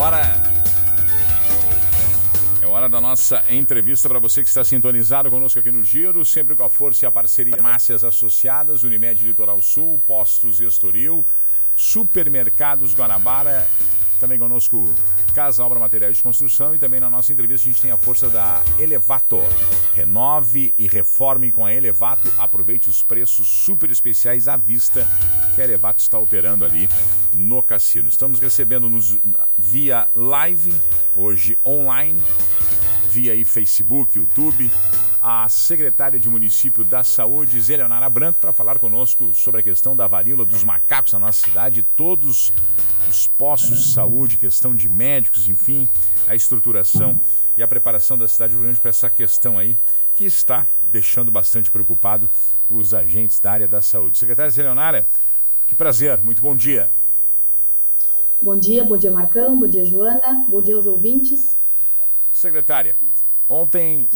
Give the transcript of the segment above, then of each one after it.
hora. É hora da nossa entrevista para você que está sintonizado conosco aqui no Giro, sempre com a força e a parceria Márcias Associadas, Unimed Litoral Sul, Postos Estoril, Supermercados Guanabara também conosco Casa Obra Materiais de Construção e também na nossa entrevista a gente tem a força da Elevato. Renove e reforme com a Elevato. Aproveite os preços super especiais à vista que a Elevato está operando ali no cassino. Estamos recebendo nos via live, hoje online, via aí Facebook, YouTube, a secretária de Município da Saúde, Zeleonara Branco, para falar conosco sobre a questão da varíola dos macacos na nossa cidade. Todos os postos de saúde, questão de médicos, enfim, a estruturação e a preparação da cidade de Rio Grande para essa questão aí, que está deixando bastante preocupado os agentes da área da saúde. Secretária Leonara, que prazer, muito bom dia. Bom dia, bom dia Marcão, bom dia Joana, bom dia aos ouvintes. Secretária, ontem,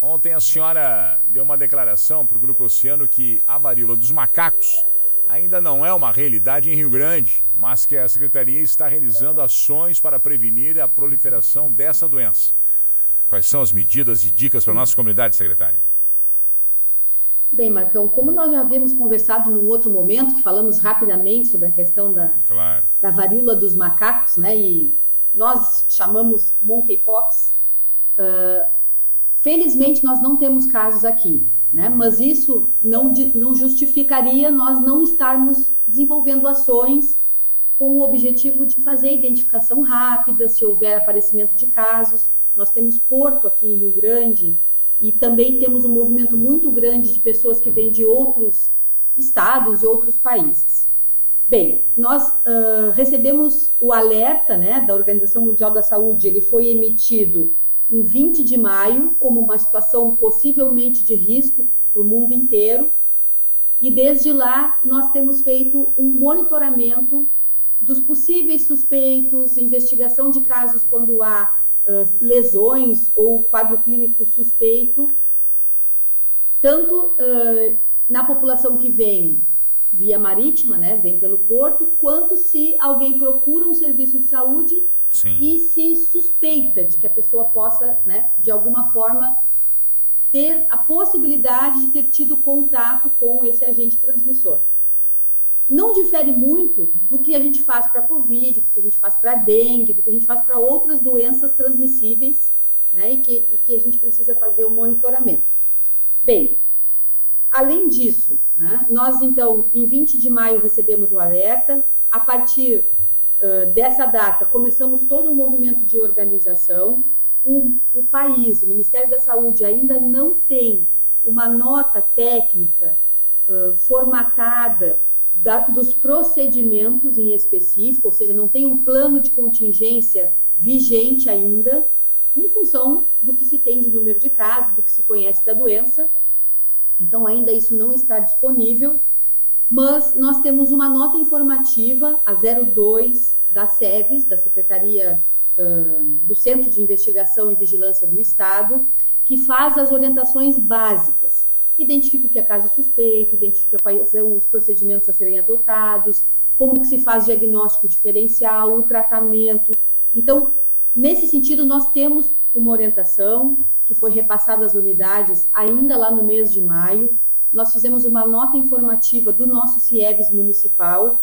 a, ontem a senhora deu uma declaração para o Grupo Oceano que a varíola dos macacos ainda não é uma realidade em Rio Grande, mas que a Secretaria está realizando ações para prevenir a proliferação dessa doença. Quais são as medidas e dicas para a nossa comunidade, secretária? Bem, Marcão, como nós já havíamos conversado num outro momento, que falamos rapidamente sobre a questão da, claro. da varíola dos macacos, né? E nós chamamos monkeypox. Uh, felizmente, nós não temos casos aqui. Né? Mas isso não, não justificaria nós não estarmos desenvolvendo ações com o objetivo de fazer identificação rápida, se houver aparecimento de casos. Nós temos Porto aqui em Rio Grande e também temos um movimento muito grande de pessoas que vêm de outros estados e outros países. Bem, nós uh, recebemos o alerta né, da Organização Mundial da Saúde, ele foi emitido em 20 de maio como uma situação possivelmente de risco para o mundo inteiro. E desde lá nós temos feito um monitoramento dos possíveis suspeitos, investigação de casos quando há uh, lesões ou quadro clínico suspeito, tanto uh, na população que vem via marítima, né, vem pelo porto, quanto se alguém procura um serviço de saúde Sim. e se suspeita de que a pessoa possa, né, de alguma forma, ter a possibilidade de ter tido contato com esse agente transmissor. Não difere muito do que a gente faz para a Covid, do que a gente faz para a dengue, do que a gente faz para outras doenças transmissíveis, né, e que, e que a gente precisa fazer o monitoramento. Bem, além disso, né, nós então, em 20 de maio, recebemos o alerta, a partir dessa data, começamos todo um movimento de organização. O, o país, o Ministério da Saúde, ainda não tem uma nota técnica uh, formatada da, dos procedimentos em específico, ou seja, não tem um plano de contingência vigente ainda, em função do que se tem de número de casos, do que se conhece da doença. Então, ainda isso não está disponível, mas nós temos uma nota informativa, a 02 da SEVES, da Secretaria uh, do Centro de Investigação e Vigilância do Estado, que faz as orientações básicas. Identifica o que é caso suspeito, identifica quais são os procedimentos a serem adotados, como que se faz diagnóstico diferencial, o tratamento. Então, nesse sentido, nós temos uma orientação que foi repassada às unidades ainda lá no mês de maio. Nós fizemos uma nota informativa do nosso CIEVES municipal,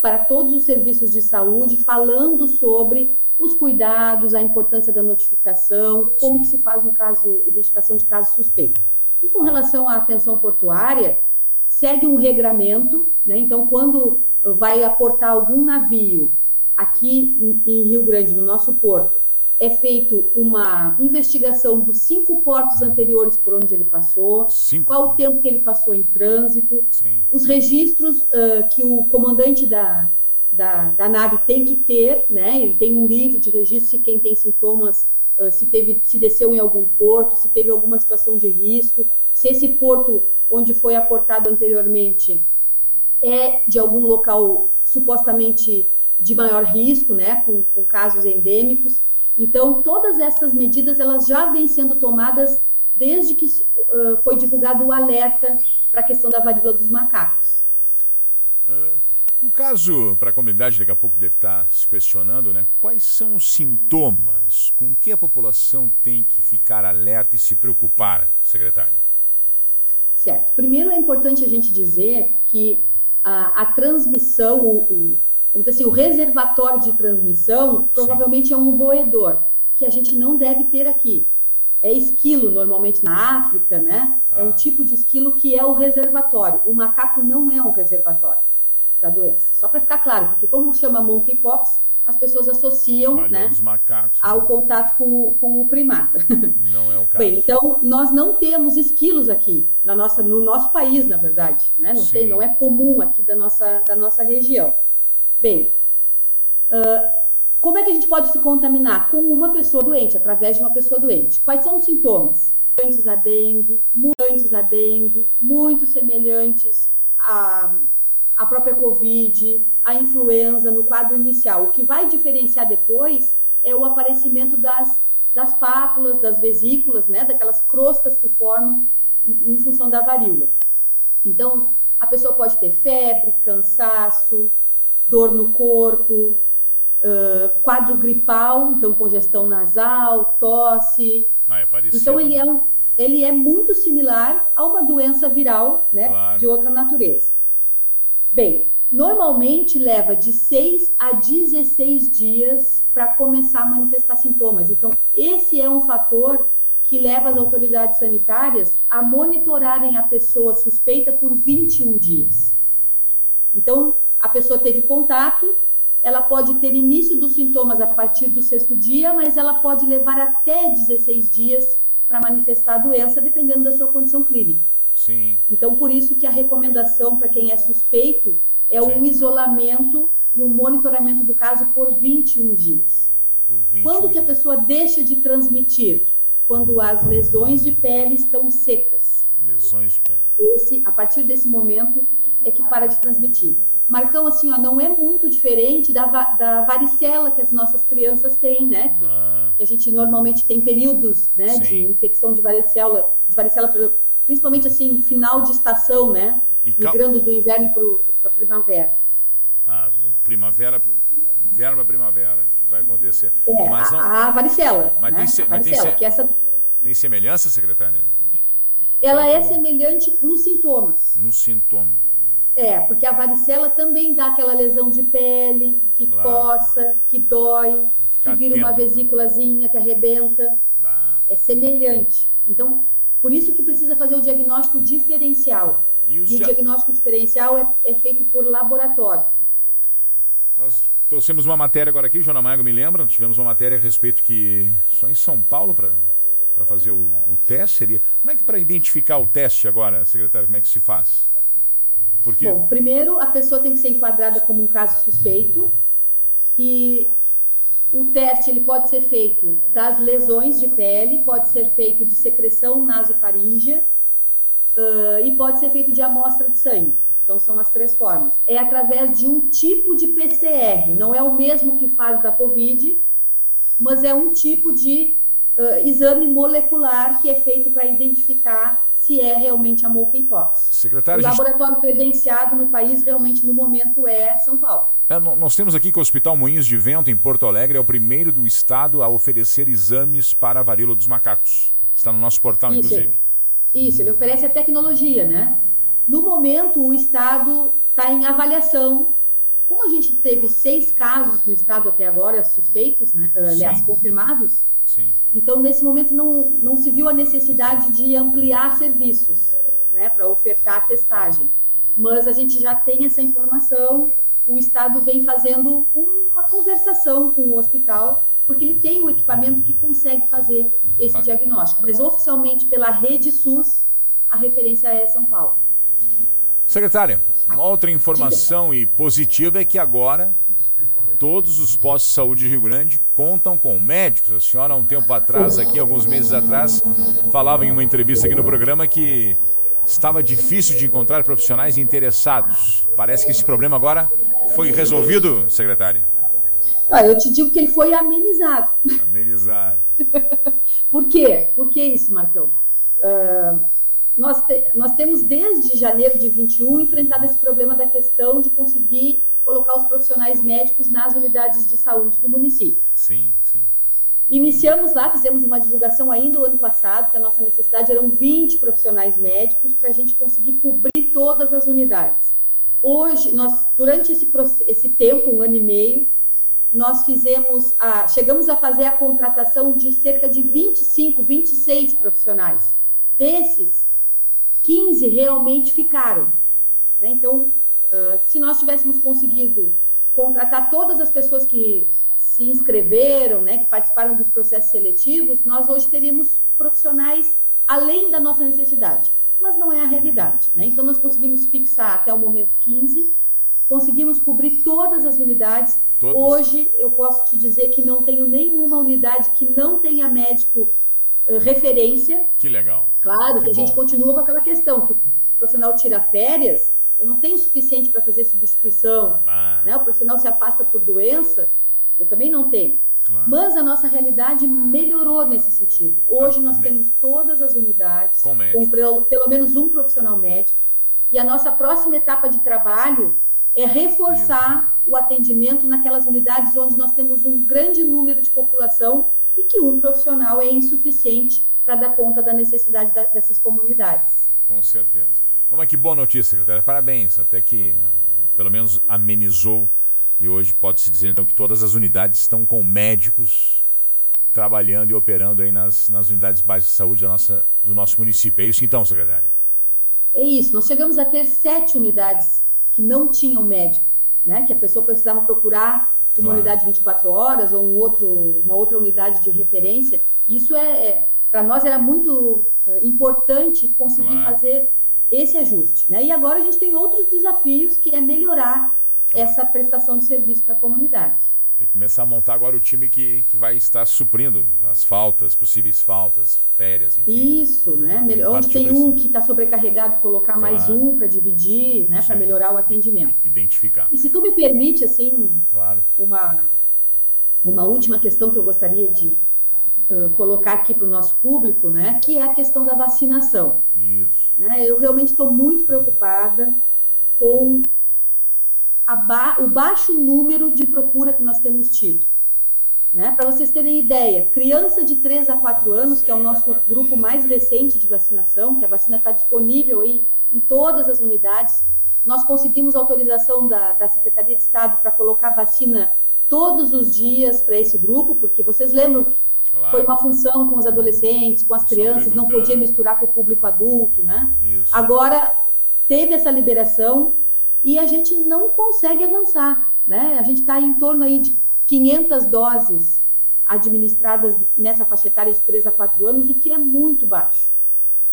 para todos os serviços de saúde, falando sobre os cuidados, a importância da notificação, como que se faz no caso, identificação de caso suspeito. E com relação à atenção portuária, segue um regramento, né? Então, quando vai aportar algum navio aqui em Rio Grande, no nosso porto, é feito uma investigação dos cinco portos anteriores por onde ele passou, cinco. qual o tempo que ele passou em trânsito, Sim. os registros uh, que o comandante da, da, da, nave tem que ter, né? Ele tem um livro de registro se quem tem sintomas, se teve, se desceu em algum porto, se teve alguma situação de risco, se esse porto onde foi aportado anteriormente é de algum local supostamente de maior risco, né? Com, com casos endêmicos. Então, todas essas medidas elas já vêm sendo tomadas desde que uh, foi divulgado o alerta para a questão da varíola dos macacos. No caso, para a comunidade, daqui a pouco deve estar se questionando, né? Quais são os sintomas com que a população tem que ficar alerta e se preocupar, secretário? Certo. Primeiro é importante a gente dizer que a, a transmissão, o, o, vamos dizer assim, o reservatório de transmissão Sim. provavelmente é um roedor, que a gente não deve ter aqui. É esquilo, normalmente na África, né? Ah. É um ah. tipo de esquilo que é o reservatório. O macaco não é um reservatório da doença. Só para ficar claro, porque como chama monkeypox, as pessoas associam né, macacos, ao contato com o, com o primata. Não é o caso. Bem, então, nós não temos esquilos aqui na nossa, no nosso país, na verdade. Né? Não, tem, não é comum aqui da nossa, da nossa região. Bem, uh, como é que a gente pode se contaminar? Com uma pessoa doente, através de uma pessoa doente. Quais são os sintomas? Semelhantes à dengue, muito à dengue, muito semelhantes a a própria Covid, a influenza no quadro inicial. O que vai diferenciar depois é o aparecimento das, das pápulas, das vesículas, né, daquelas crostas que formam em função da varíola. Então, a pessoa pode ter febre, cansaço, dor no corpo, uh, quadro gripal, então congestão nasal, tosse. Ah, é então, ele é, um, ele é muito similar a uma doença viral né, claro. de outra natureza. Bem, normalmente leva de 6 a 16 dias para começar a manifestar sintomas. Então, esse é um fator que leva as autoridades sanitárias a monitorarem a pessoa suspeita por 21 dias. Então, a pessoa teve contato, ela pode ter início dos sintomas a partir do sexto dia, mas ela pode levar até 16 dias para manifestar a doença, dependendo da sua condição clínica. Sim. Então, por isso que a recomendação para quem é suspeito é Sim. um isolamento e um monitoramento do caso por 21 dias. Por 21 Quando que a pessoa deixa de transmitir? Quando as lesões de pele estão secas. Lesões de pele. Esse, a partir desse momento é que para de transmitir. Marcão, assim, ó, não é muito diferente da, da varicela que as nossas crianças têm, né? Que, ah. que a gente normalmente tem períodos né, de infecção de varicela, de varicela principalmente assim, final de estação, né? E Migrando do inverno para a primavera. Ah, primavera, inverno para primavera, que vai acontecer. É, mas não... a, varicela. Mas né? tem, se... varicela, mas tem, se... essa... tem semelhança, secretária? Ela é semelhante nos sintomas. Nos sintomas. É, porque a varicela também dá aquela lesão de pele, que claro. coça, que dói, Ficar que vira atento. uma vesículazinha que arrebenta. Bah. É semelhante. Então, por isso que precisa fazer o diagnóstico diferencial. E, e o diagnóstico diferencial é, é, feito por laboratório. Nós trouxemos uma matéria agora aqui, Joana Mago me lembra, tivemos uma matéria a respeito que só em São Paulo para para fazer o, o, teste seria. Como é que para identificar o teste agora, secretário, como é que se faz? Porque... Bom, primeiro a pessoa tem que ser enquadrada como um caso suspeito e o teste ele pode ser feito das lesões de pele, pode ser feito de secreção nasofaríngea uh, e pode ser feito de amostra de sangue. Então, são as três formas. É através de um tipo de PCR, não é o mesmo que faz da COVID, mas é um tipo de uh, exame molecular que é feito para identificar se é realmente a monkeypox. Secretário, o laboratório credenciado no país realmente no momento é São Paulo. É, nós temos aqui que o Hospital Moinhos de Vento, em Porto Alegre, é o primeiro do estado a oferecer exames para a varíola dos macacos. Está no nosso portal, isso, inclusive. Isso, ele oferece a tecnologia, né? No momento, o estado está em avaliação. Como a gente teve seis casos no estado até agora, suspeitos, né? aliás, confirmados, Sim. Então, nesse momento, não, não se viu a necessidade de ampliar serviços né, para ofertar a testagem. Mas a gente já tem essa informação, o Estado vem fazendo uma conversação com o hospital, porque ele tem o equipamento que consegue fazer esse ah. diagnóstico. Mas oficialmente, pela rede SUS, a referência é São Paulo. Secretária, uma outra informação Diga. e positiva é que agora todos os postos de saúde de Rio Grande contam com médicos. A senhora, há um tempo atrás, aqui, alguns meses atrás, falava em uma entrevista aqui no programa que estava difícil de encontrar profissionais interessados. Parece que esse problema agora foi resolvido, secretária. Ah, eu te digo que ele foi amenizado. Amenizado. Por quê? Por que isso, Marcão? Uh, nós, te, nós temos desde janeiro de 21 enfrentado esse problema da questão de conseguir colocar os profissionais médicos nas unidades de saúde do município. Sim, sim. Iniciamos lá, fizemos uma divulgação ainda o ano passado, que a nossa necessidade eram 20 profissionais médicos para a gente conseguir cobrir todas as unidades. Hoje, nós, durante esse, esse tempo, um ano e meio, nós fizemos, a, chegamos a fazer a contratação de cerca de 25, 26 profissionais. Desses, 15 realmente ficaram. Né? Então, uh, se nós tivéssemos conseguido contratar todas as pessoas que se inscreveram, né, que participaram dos processos seletivos, nós hoje teríamos profissionais além da nossa necessidade. Mas não é a realidade. Né? Então, nós conseguimos fixar até o momento 15, conseguimos cobrir todas as unidades. Todas. Hoje, eu posso te dizer que não tenho nenhuma unidade que não tenha médico uh, referência. Que legal. Claro que, que a gente continua com aquela questão, que o profissional tira férias, eu não tenho o suficiente para fazer substituição. Ah. Né? O profissional se afasta por doença, eu também não tenho. Claro. Mas a nossa realidade melhorou nesse sentido. Hoje ah, nós temos todas as unidades com, com pelo, pelo, menos um profissional médico. E a nossa próxima etapa de trabalho é reforçar Isso. o atendimento naquelas unidades onde nós temos um grande número de população e que um profissional é insuficiente para dar conta da necessidade da, dessas comunidades. Com certeza. Mas que boa notícia, secretária. Parabéns. Até que pelo menos amenizou e hoje pode-se dizer então que todas as unidades estão com médicos trabalhando e operando aí nas, nas unidades básicas de saúde nossa, do nosso município. É isso então, secretária? É isso. Nós chegamos a ter sete unidades que não tinham médico, né? Que a pessoa precisava procurar uma claro. unidade de 24 horas ou um outro, uma outra unidade de referência. Isso é, é para nós era muito é, importante conseguir claro. fazer esse ajuste, né? E agora a gente tem outros desafios que é melhorar essa prestação de serviço para a comunidade. Tem que começar a montar agora o time que, que vai estar suprindo as faltas, possíveis faltas, férias, enfim. Isso, né? Melhor, onde tem um que está sobrecarregado, colocar claro. mais um para dividir, né? Para melhorar o atendimento. Identificar. E se tu me permite, assim, claro. uma, uma última questão que eu gostaria de uh, colocar aqui para o nosso público, né? Que é a questão da vacinação. Isso. Né? Eu realmente estou muito preocupada com ba o baixo número de procura que nós temos tido. Né? Para vocês terem ideia, criança de 3 a 4 anos, que é o nosso grupo mais recente de vacinação, que a vacina está disponível aí em todas as unidades, nós conseguimos autorização da, da Secretaria de Estado para colocar vacina todos os dias para esse grupo, porque vocês lembram que claro. foi uma função com os adolescentes, com as crianças, não podia misturar com o público adulto, né? Isso. Agora teve essa liberação, e a gente não consegue avançar. Né? A gente está em torno aí de 500 doses administradas nessa faixa etária de 3 a 4 anos, o que é muito baixo.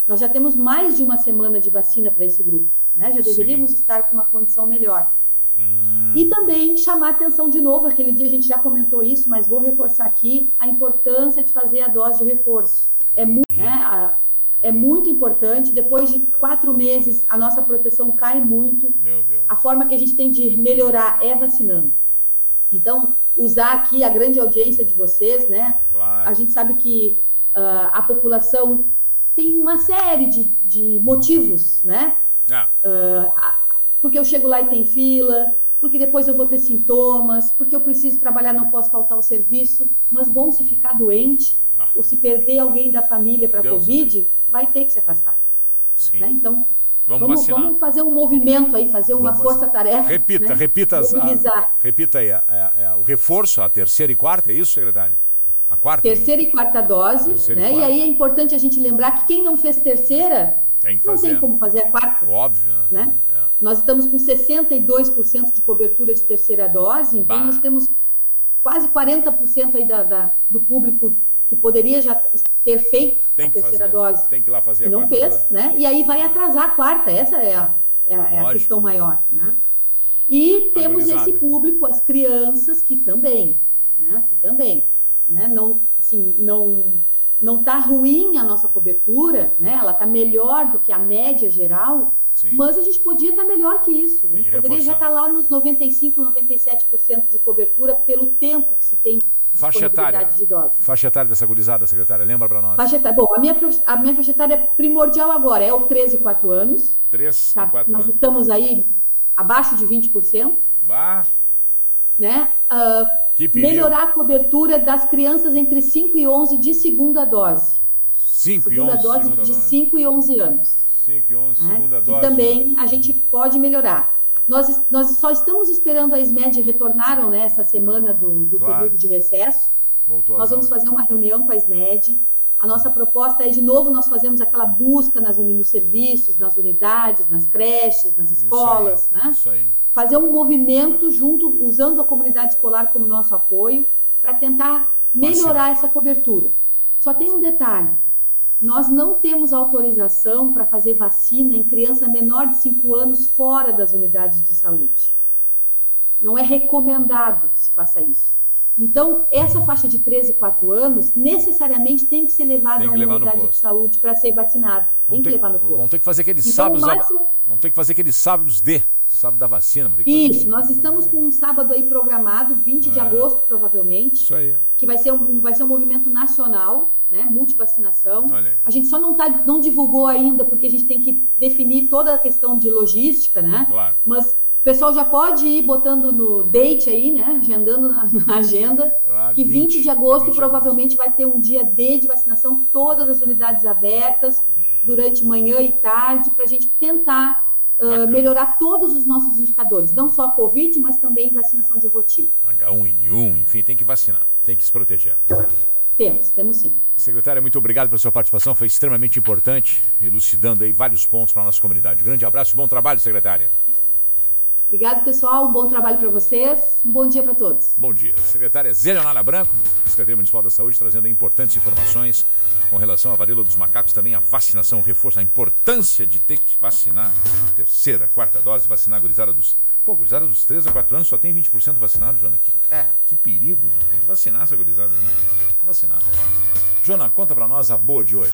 Nós já temos mais de uma semana de vacina para esse grupo. Né? Já deveríamos Sim. estar com uma condição melhor. Hum. E também chamar atenção de novo, aquele dia a gente já comentou isso, mas vou reforçar aqui a importância de fazer a dose de reforço. É muito, né? A, é muito importante. Depois de quatro meses, a nossa proteção cai muito. A forma que a gente tem de melhorar é vacinando. Então, usar aqui a grande audiência de vocês, né? Claro. A gente sabe que uh, a população tem uma série de, de motivos, né? Ah. Uh, porque eu chego lá e tem fila, porque depois eu vou ter sintomas, porque eu preciso trabalhar, não posso faltar ao serviço. Mas bom, se ficar doente, ah. ou se perder alguém da família para a Covid, Deus vai ter que se afastar. Sim. Né? Então, vamos, vamos, vamos, fazer um movimento aí, fazer uma força-tarefa. Repita, né? repita, as, a, repita aí, a, a, o reforço, a terceira e quarta, é isso, secretário? A quarta? Terceira e quarta dose, terceira né? E, e, aí é importante a gente lembrar que quem não fez terceira, tem não tem como fazer a quarta. Óbvio, né? né? É. Nós estamos com 62% de cobertura de terceira dose, então bah. nós temos quase 40% aí da, da, do público que poderia já ter feito a terceira fazer. dose. Tem que ir lá fazer e não fez, dose. né? E aí vai atrasar a quarta, essa é a, é a, é a questão maior, né? E temos esse público, as crianças, que também, né? Que também, né? Não, assim, não não está ruim a nossa cobertura, né? Ela está melhor do que a média geral, Sim. mas a gente podia estar tá melhor que isso. A gente poderia reforçar. já estar tá lá nos 95, 97% de cobertura pelo tempo que se tem Faixa etária. Faixa etária dessa gurizada, secretária, lembra para nós. Faixa etária. Bom, a minha, a minha faixa etária primordial agora é o 13 e 4 anos. 3 tá? 4 Nós anos. estamos aí abaixo de 20%. Bah. Né? Uh, melhorar a cobertura das crianças entre 5 e 11 de segunda dose. 5 e 11? Segunda dose de 5 e 11 anos. 5 e 11, né? segunda dose. E também a gente pode melhorar. Nós, nós só estamos esperando a SMED retornaram né, essa semana do, do claro. período de recesso. Voltou nós vamos fazer uma reunião com a SMED. A nossa proposta é, de novo, nós fazemos aquela busca nas, nos serviços, nas unidades, nas creches, nas escolas, isso aí, né? Isso aí. Fazer um movimento junto, usando a comunidade escolar como nosso apoio, para tentar melhorar essa cobertura. Só tem um detalhe: nós não temos autorização para fazer vacina em criança menor de 5 anos fora das unidades de saúde. Não é recomendado que se faça isso. Então, essa faixa de 13 e 4 anos necessariamente tem que ser levada a uma unidade de saúde para ser vacinado. Tem que levar no posto. Vão ter que fazer aqueles então, sábados. Máximo... Vão ter que fazer aqueles sábados de sábado da vacina. Isso, nós estamos com um sábado aí programado, 20 é. de agosto, provavelmente. Isso aí. Que vai ser um, vai ser um movimento nacional, né? Multivacinação. A gente só não, tá, não divulgou ainda, porque a gente tem que definir toda a questão de logística, né? Claro. Mas o pessoal já pode ir botando no date aí, né? Agendando na, na agenda. Ah, que 20, 20 de agosto 20 provavelmente vai ter um dia D de vacinação, todas as unidades abertas, durante manhã e tarde, para a gente tentar uh, melhorar todos os nossos indicadores. Não só a Covid, mas também vacinação de rotina. H1N1, enfim, tem que vacinar, tem que se proteger. Temos, temos sim. Secretária, muito obrigado pela sua participação, foi extremamente importante, elucidando aí vários pontos para a nossa comunidade. grande abraço e bom trabalho, secretária. Obrigado, pessoal. Um bom trabalho para vocês. Um bom dia para todos. Bom dia. Secretária Zé Branco, Secretaria Municipal da Saúde, trazendo importantes informações com relação à varíola dos macacos, também a vacinação, reforço, a importância de ter que vacinar. Terceira, quarta dose, vacinar a gurizada dos. Pô, gurizada dos 3 a 4 anos só tem 20% vacinado, Jona. Que, é. que perigo, Jona. Tem que vacinar essa gurizada aí. Vacinar. Jona, conta para nós a boa de hoje.